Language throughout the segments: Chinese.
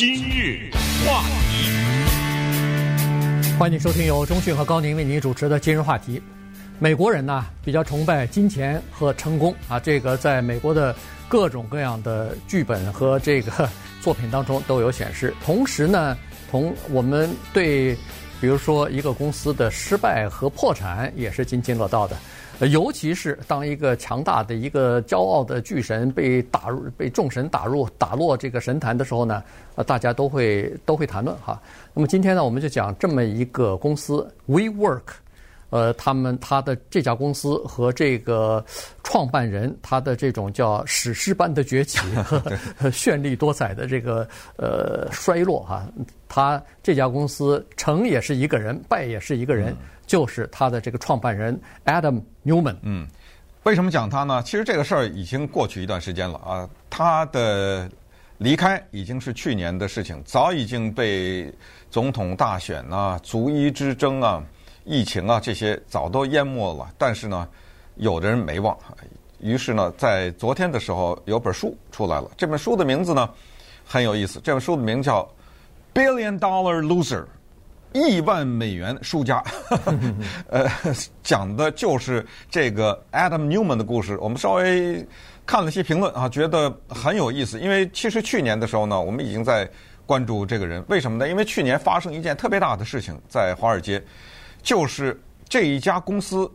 今日话题，欢迎收听由中讯和高宁为您主持的《今日话题》。美国人呢比较崇拜金钱和成功啊，这个在美国的各种各样的剧本和这个作品当中都有显示。同时呢，同我们对比如说一个公司的失败和破产也是津津乐道的。尤其是当一个强大的一个骄傲的巨神被打入、被众神打入、打落这个神坛的时候呢，呃，大家都会都会谈论哈。那么今天呢，我们就讲这么一个公司 WeWork，呃，他们他的这家公司和这个创办人他的这种叫史诗般的崛起和 绚丽多彩的这个呃衰落哈。他这家公司成也是一个人，败也是一个人。嗯就是他的这个创办人 Adam Newman。嗯，为什么讲他呢？其实这个事儿已经过去一段时间了啊。他的离开已经是去年的事情，早已经被总统大选啊、族医之争啊、疫情啊这些早都淹没了。但是呢，有的人没忘。于是呢，在昨天的时候有本书出来了。这本书的名字呢很有意思，这本书的名叫《Billion Dollar Loser》。亿万美元输家，呃，讲的就是这个 Adam Neumann 的故事。我们稍微看了些评论啊，觉得很有意思。因为其实去年的时候呢，我们已经在关注这个人。为什么呢？因为去年发生一件特别大的事情在华尔街，就是这一家公司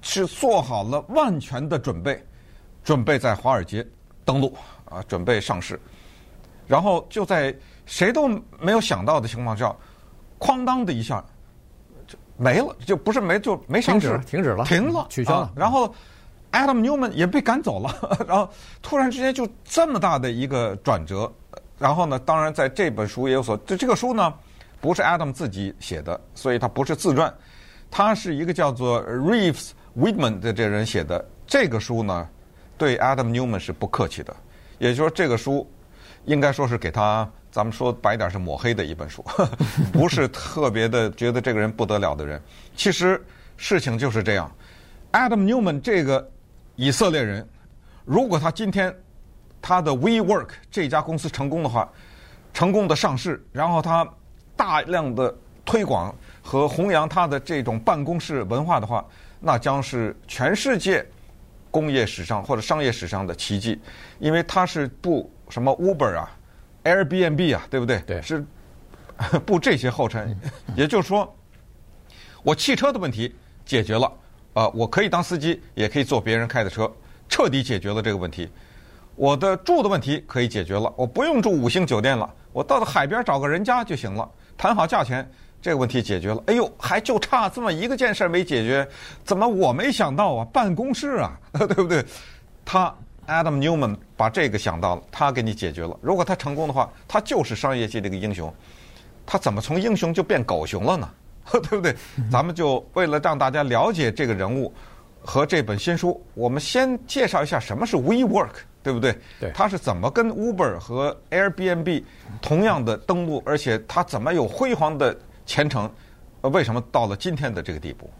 是做好了万全的准备，准备在华尔街登陆啊，准备上市。然后就在谁都没有想到的情况下。哐当的一下，就没了，就不是没就没上市，停止了，停了，取消了。啊、然后，Adam Neumann 也被赶走了。然后突然之间就这么大的一个转折。然后呢，当然在这本书也有所，这这个书呢不是 Adam 自己写的，所以他不是自传，他是一个叫做 Reeves Whitman 的这人写的。这个书呢对 Adam Neumann 是不客气的，也就是说这个书应该说是给他。咱们说白点是抹黑的一本书，不是特别的觉得这个人不得了的人。其实事情就是这样，Adam Newman 这个以色列人，如果他今天他的 WeWork 这家公司成功的话，成功的上市，然后他大量的推广和弘扬他的这种办公室文化的话，那将是全世界工业史上或者商业史上的奇迹，因为它是步什么 Uber 啊。Airbnb 啊，对不对？对，是 步这些后尘。也就是说，我汽车的问题解决了，啊、呃，我可以当司机，也可以坐别人开的车，彻底解决了这个问题。我的住的问题可以解决了，我不用住五星酒店了，我到了海边找个人家就行了，谈好价钱，这个问题解决了。哎呦，还就差这么一个件事没解决，怎么我没想到啊？办公室啊，对不对？他。Adam Neumann 把这个想到了，他给你解决了。如果他成功的话，他就是商业界的一个英雄。他怎么从英雄就变狗熊了呢？对不对？咱们就为了让大家了解这个人物和这本新书，我们先介绍一下什么是 WeWork，对不对？对。他是怎么跟 Uber 和 Airbnb 同样的登陆，而且他怎么有辉煌的前程？为什么到了今天的这个地步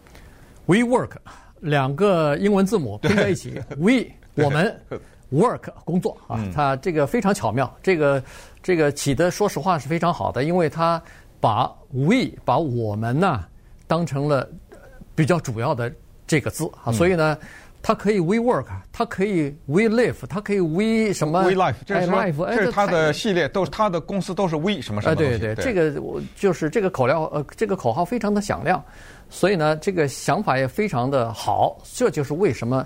？WeWork 两个英文字母拼在一起，We。我们 work 工作啊，它这个非常巧妙，这个这个起的说实话是非常好的，因为它把 we 把我们呢当成了比较主要的这个字啊，所以呢，它可以 we work，它可以 we live，它可以 we 什么 we life，这是 life，这是它的系列，都是它的公司都是 we 什么什么。对对，这个我就是这个口料呃，这个口号非常的响亮，所以呢，这个想法也非常的好，这就是为什么。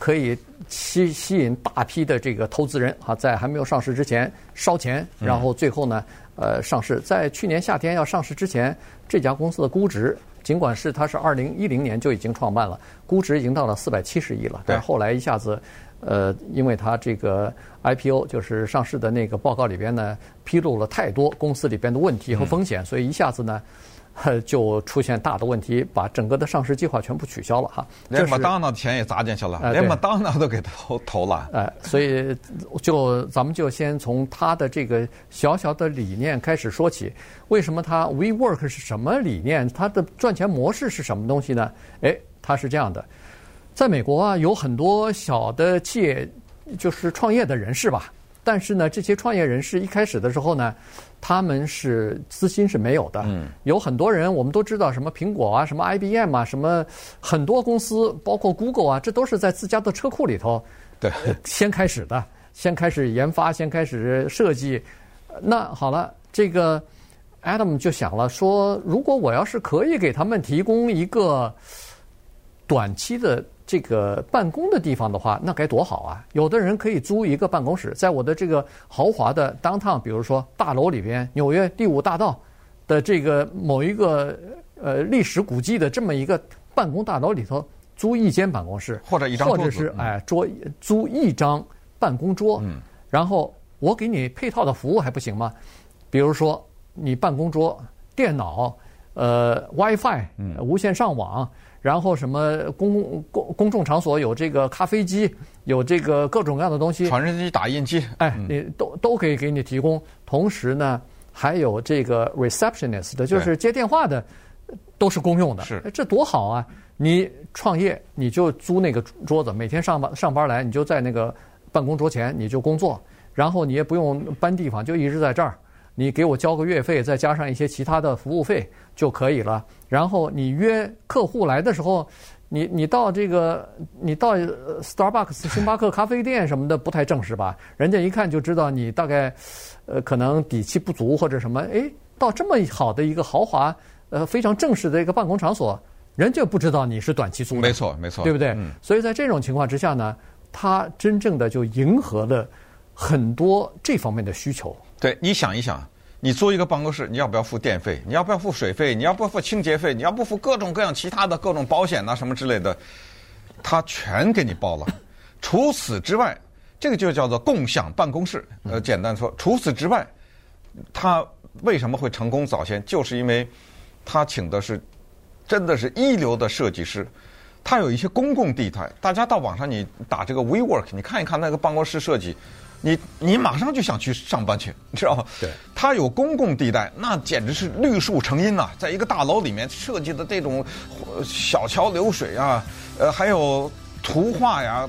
可以吸吸引大批的这个投资人啊，在还没有上市之前烧钱，然后最后呢，呃，上市。在去年夏天要上市之前，这家公司的估值，尽管是它是二零一零年就已经创办了，估值已经到了四百七十亿了。但是后来一下子，呃，因为它这个 IPO 就是上市的那个报告里边呢，披露了太多公司里边的问题和风险，所以一下子呢。就出现大的问题，把整个的上市计划全部取消了哈。连麦当当的钱也砸进去了，连麦当当都给投投了。哎，所以就咱们就先从他的这个小小的理念开始说起。为什么他 WeWork 是什么理念？它的赚钱模式是什么东西呢？哎，它是这样的，在美国啊，有很多小的企业，就是创业的人士吧。但是呢，这些创业人士一开始的时候呢，他们是资金是没有的。嗯，有很多人我们都知道，什么苹果啊，什么 IBM 啊，什么很多公司，包括 Google 啊，这都是在自家的车库里头，对，先开始的，先开始研发，先开始设计。那好了，这个 Adam 就想了，说如果我要是可以给他们提供一个短期的。这个办公的地方的话，那该多好啊！有的人可以租一个办公室，在我的这个豪华的 downtown，比如说大楼里边，纽约第五大道的这个某一个呃历史古迹的这么一个办公大楼里头，租一间办公室，或者一张或者是哎桌租一张办公桌，嗯，然后我给你配套的服务还不行吗？比如说你办公桌、电脑、呃 WiFi、无线上网。然后什么公公公众场所有这个咖啡机，有这个各种各样的东西，传真机、打印机，哎，你都都可以给你提供。同时呢，还有这个 receptionist，就是接电话的，都是公用的。是，这多好啊！你创业你就租那个桌子，每天上班上班来，你就在那个办公桌前你就工作，然后你也不用搬地方，就一直在这儿。你给我交个月费，再加上一些其他的服务费就可以了。然后你约客户来的时候，你你到这个你到 Starbucks 星巴克咖啡店什么的不太正式吧？人家一看就知道你大概呃可能底气不足或者什么。哎，到这么好的一个豪华呃非常正式的一个办公场所，人家不知道你是短期租的。没错，没错，对不对？嗯。所以在这种情况之下呢，他真正的就迎合了很多这方面的需求。对，你想一想，你租一个办公室，你要不要付电费？你要不要付水费？你要不要付清洁费？你要不付各种各样其他的各种保险啊什么之类的，他全给你包了。除此之外，这个就叫做共享办公室。呃，简单说，除此之外，他为什么会成功早先？就是因为他请的是真的是一流的设计师。他有一些公共地带，大家到网上你打这个 WeWork，你看一看那个办公室设计。你你马上就想去上班去，你知道吗？对，它有公共地带，那简直是绿树成荫呐！在一个大楼里面设计的这种小桥流水啊，呃，还有图画呀，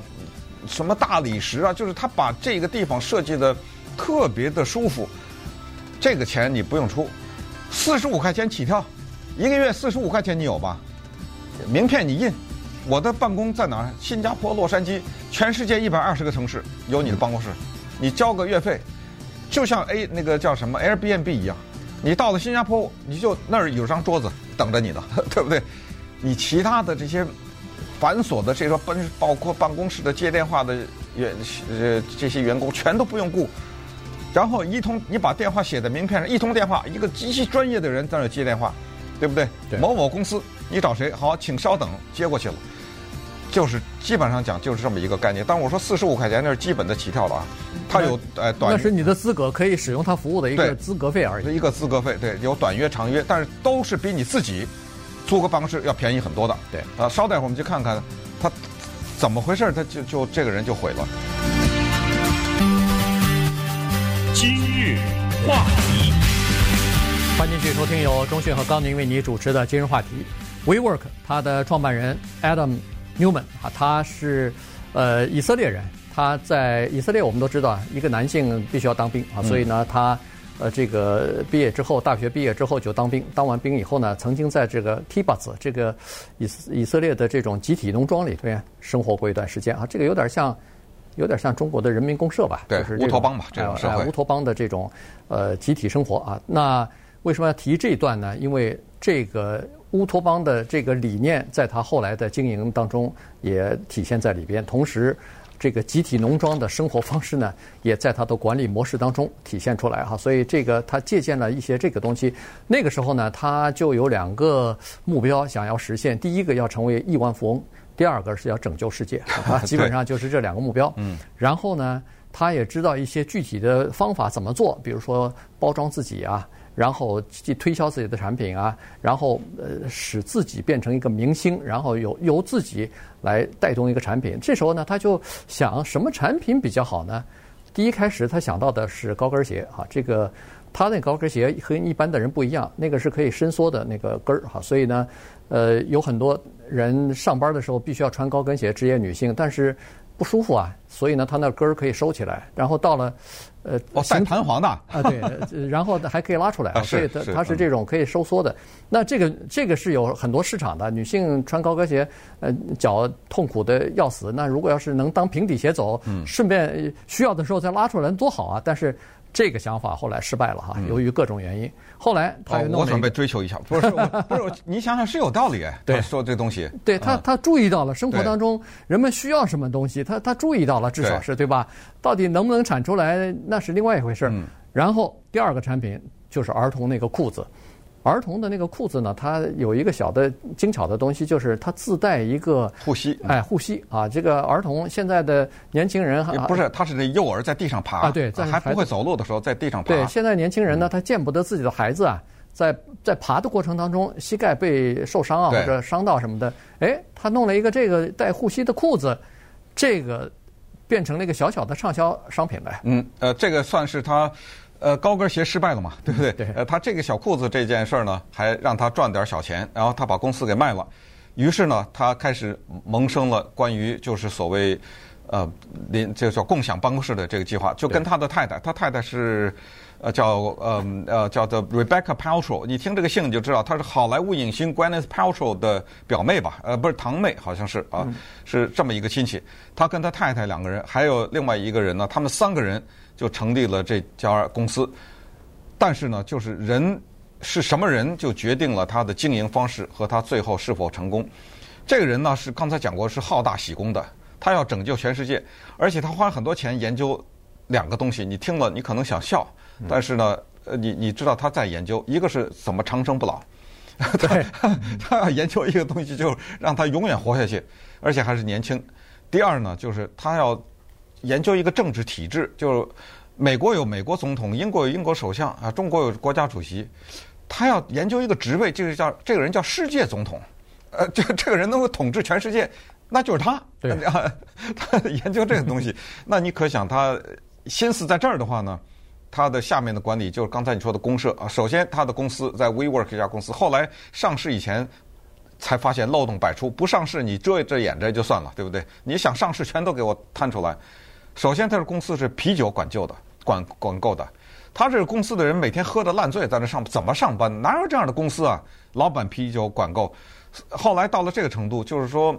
什么大理石啊，就是他把这个地方设计的特别的舒服。这个钱你不用出，四十五块钱起跳，一个月四十五块钱你有吧？名片你印，我的办公在哪儿？新加坡洛杉矶，全世界一百二十个城市有你的办公室。你交个月费，就像 A 那个叫什么 Airbnb 一样，你到了新加坡，你就那儿有张桌子等着你的，对不对？你其他的这些繁琐的这个办，包括办公室的接电话的员呃这些员工全都不用雇，然后一通你把电话写在名片上，一通电话一个极其专业的人在那接电话，对不对？对。某某公司，你找谁？好，请稍等，接过去了。就是基本上讲就是这么一个概念，但我说四十五块钱那是基本的起跳了啊，它有呃短，那是你的资格可以使用它服务的一个资格费而已，一个资格费，对，有短约长约，但是都是比你自己租个办公室要便宜很多的，对，啊，稍待会儿我们去看看他怎么回事，他就就这个人就毁了。今日话题，欢迎继续收听由中讯和高宁为你主持的今日话题。WeWork 它的创办人 Adam。Neumann 啊，他是呃以色列人，他在以色列我们都知道，一个男性必须要当兵啊，所以呢，他呃这个毕业之后，大学毕业之后就当兵，当完兵以后呢，曾经在这个 Kibbutz 这个以以色列的这种集体农庄里边生活过一段时间啊，这个有点像有点像中国的人民公社吧，对，就是乌托邦吧，这种社会，乌托邦的这种呃集体生活啊。那为什么要提这一段呢？因为这个。乌托邦的这个理念，在他后来的经营当中也体现在里边。同时，这个集体农庄的生活方式呢，也在他的管理模式当中体现出来哈。所以，这个他借鉴了一些这个东西。那个时候呢，他就有两个目标想要实现：第一个要成为亿万富翁；第二个是要拯救世界。啊，基本上就是这两个目标。嗯。然后呢，他也知道一些具体的方法怎么做，比如说包装自己啊。然后去推销自己的产品啊，然后呃使自己变成一个明星，然后由由自己来带动一个产品。这时候呢，他就想什么产品比较好呢？第一开始他想到的是高跟鞋啊，这个他那高跟鞋和一般的人不一样，那个是可以伸缩的那个跟儿哈，所以呢，呃有很多人上班的时候必须要穿高跟鞋，职业女性，但是不舒服啊，所以呢他那根儿可以收起来，然后到了。呃，哦，带弹簧的啊，对，然后还可以拉出来，啊、所以它它是这种可以收缩的。嗯、那这个这个是有很多市场的，女性穿高跟鞋，呃，脚痛苦的要死。那如果要是能当平底鞋走，嗯，顺便需要的时候再拉出来，多好啊！但是。这个想法后来失败了哈，由于各种原因。嗯、后来他又弄了、哦、我准备追求一下，不是不是，你想想是有道理哎。对，说这东西，对他他注意到了生活当中人们需要什么东西，他他注意到了，至少是对，对吧？到底能不能产出来，那是另外一回事。嗯、然后第二个产品就是儿童那个裤子。儿童的那个裤子呢，它有一个小的精巧的东西，就是它自带一个护膝。哎，护膝啊！这个儿童现在的年轻人还不是，他是那幼儿在地上爬啊，对，在还不会走路的时候在地上爬。对，现在年轻人呢，他见不得自己的孩子啊，在在爬的过程当中膝盖被受伤啊，或者伤到什么的。哎，他弄了一个这个带护膝的裤子，这个变成了一个小小的畅销商品呗。嗯，呃，这个算是他。呃，高跟鞋失败了嘛，对不对？对。呃，他这个小裤子这件事儿呢，还让他赚点小钱，然后他把公司给卖了，于是呢，他开始萌生了关于就是所谓呃，连这个叫共享办公室的这个计划，就跟他的太太，他太太是呃叫呃呃叫做 Rebecca Paltrow，你听这个姓你就知道，她是好莱坞影星 Gwyneth Paltrow 的表妹吧？呃，不是堂妹，好像是啊，是这么一个亲戚。他跟他太太两个人，还有另外一个人呢，他们三个人。就成立了这家公司，但是呢，就是人是什么人，就决定了他的经营方式和他最后是否成功。这个人呢，是刚才讲过是好大喜功的，他要拯救全世界，而且他花很多钱研究两个东西。你听了，你可能想笑，但是呢，呃，你你知道他在研究，一个是怎么长生不老，对，他要研究一个东西，就让他永远活下去，而且还是年轻。第二呢，就是他要。研究一个政治体制，就是美国有美国总统，英国有英国首相啊，中国有国家主席。他要研究一个职位，就是叫这个人叫世界总统。呃，这这个人能够统治全世界，那就是他。对，他研究这个东西，那你可想他心思在这儿的话呢，他的下面的管理就是刚才你说的公社啊。首先，他的公司在 WeWork 这家公司，后来上市以前才发现漏洞百出，不上市你遮遮掩着就算了，对不对？你想上市，全都给我摊出来。首先，他的公司是啤酒管够的，管管够的。他这个公司的人每天喝得烂醉，在那上怎么上班？哪有这样的公司啊？老板啤酒管够。后来到了这个程度，就是说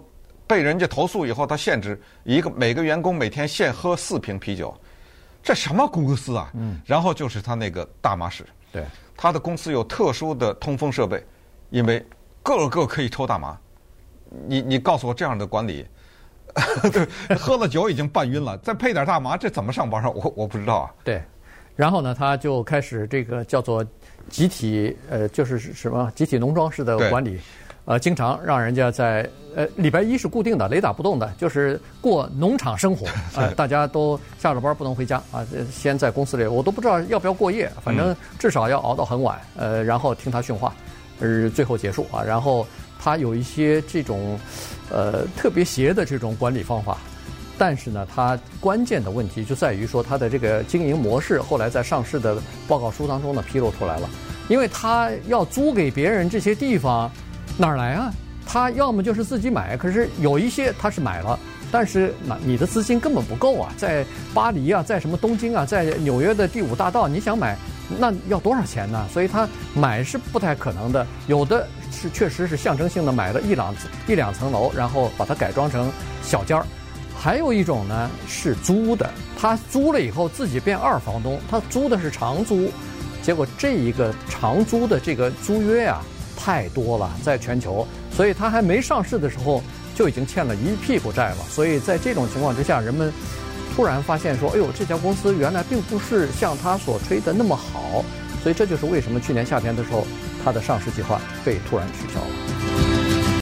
被人家投诉以后，他限制一个每个员工每天限喝四瓶啤酒。这什么公司啊？嗯。然后就是他那个大麻室。对。他的公司有特殊的通风设备，因为个个可以抽大麻。你你告诉我这样的管理？对，喝了酒已经半晕了，再配点大麻，这怎么上班啊？我我不知道啊。对，然后呢，他就开始这个叫做集体呃，就是什么集体农庄式的管理，对呃，经常让人家在呃礼拜一是固定的，雷打不动的，就是过农场生活 啊，呃、大家都下了班不能回家啊，先在公司里，我都不知道要不要过夜，反正至少要熬到很晚，呃，然后听他训话，呃，最后结束啊，然后。他有一些这种，呃，特别邪的这种管理方法，但是呢，他关键的问题就在于说，他的这个经营模式后来在上市的报告书当中呢披露出来了，因为他要租给别人这些地方，哪儿来啊？他要么就是自己买，可是有一些他是买了，但是那你的资金根本不够啊，在巴黎啊，在什么东京啊，在纽约的第五大道，你想买，那要多少钱呢？所以他买是不太可能的，有的。是确实是象征性的买了一两一两层楼，然后把它改装成小间儿。还有一种呢是租的，他租了以后自己变二房东，他租的是长租，结果这一个长租的这个租约、啊、太多了，在全球，所以它还没上市的时候就已经欠了一屁股债了。所以在这种情况之下，人们突然发现说：“哎呦，这家公司原来并不是像他所吹的那么好。”所以这就是为什么去年夏天的时候。它的上市计划被突然取消了。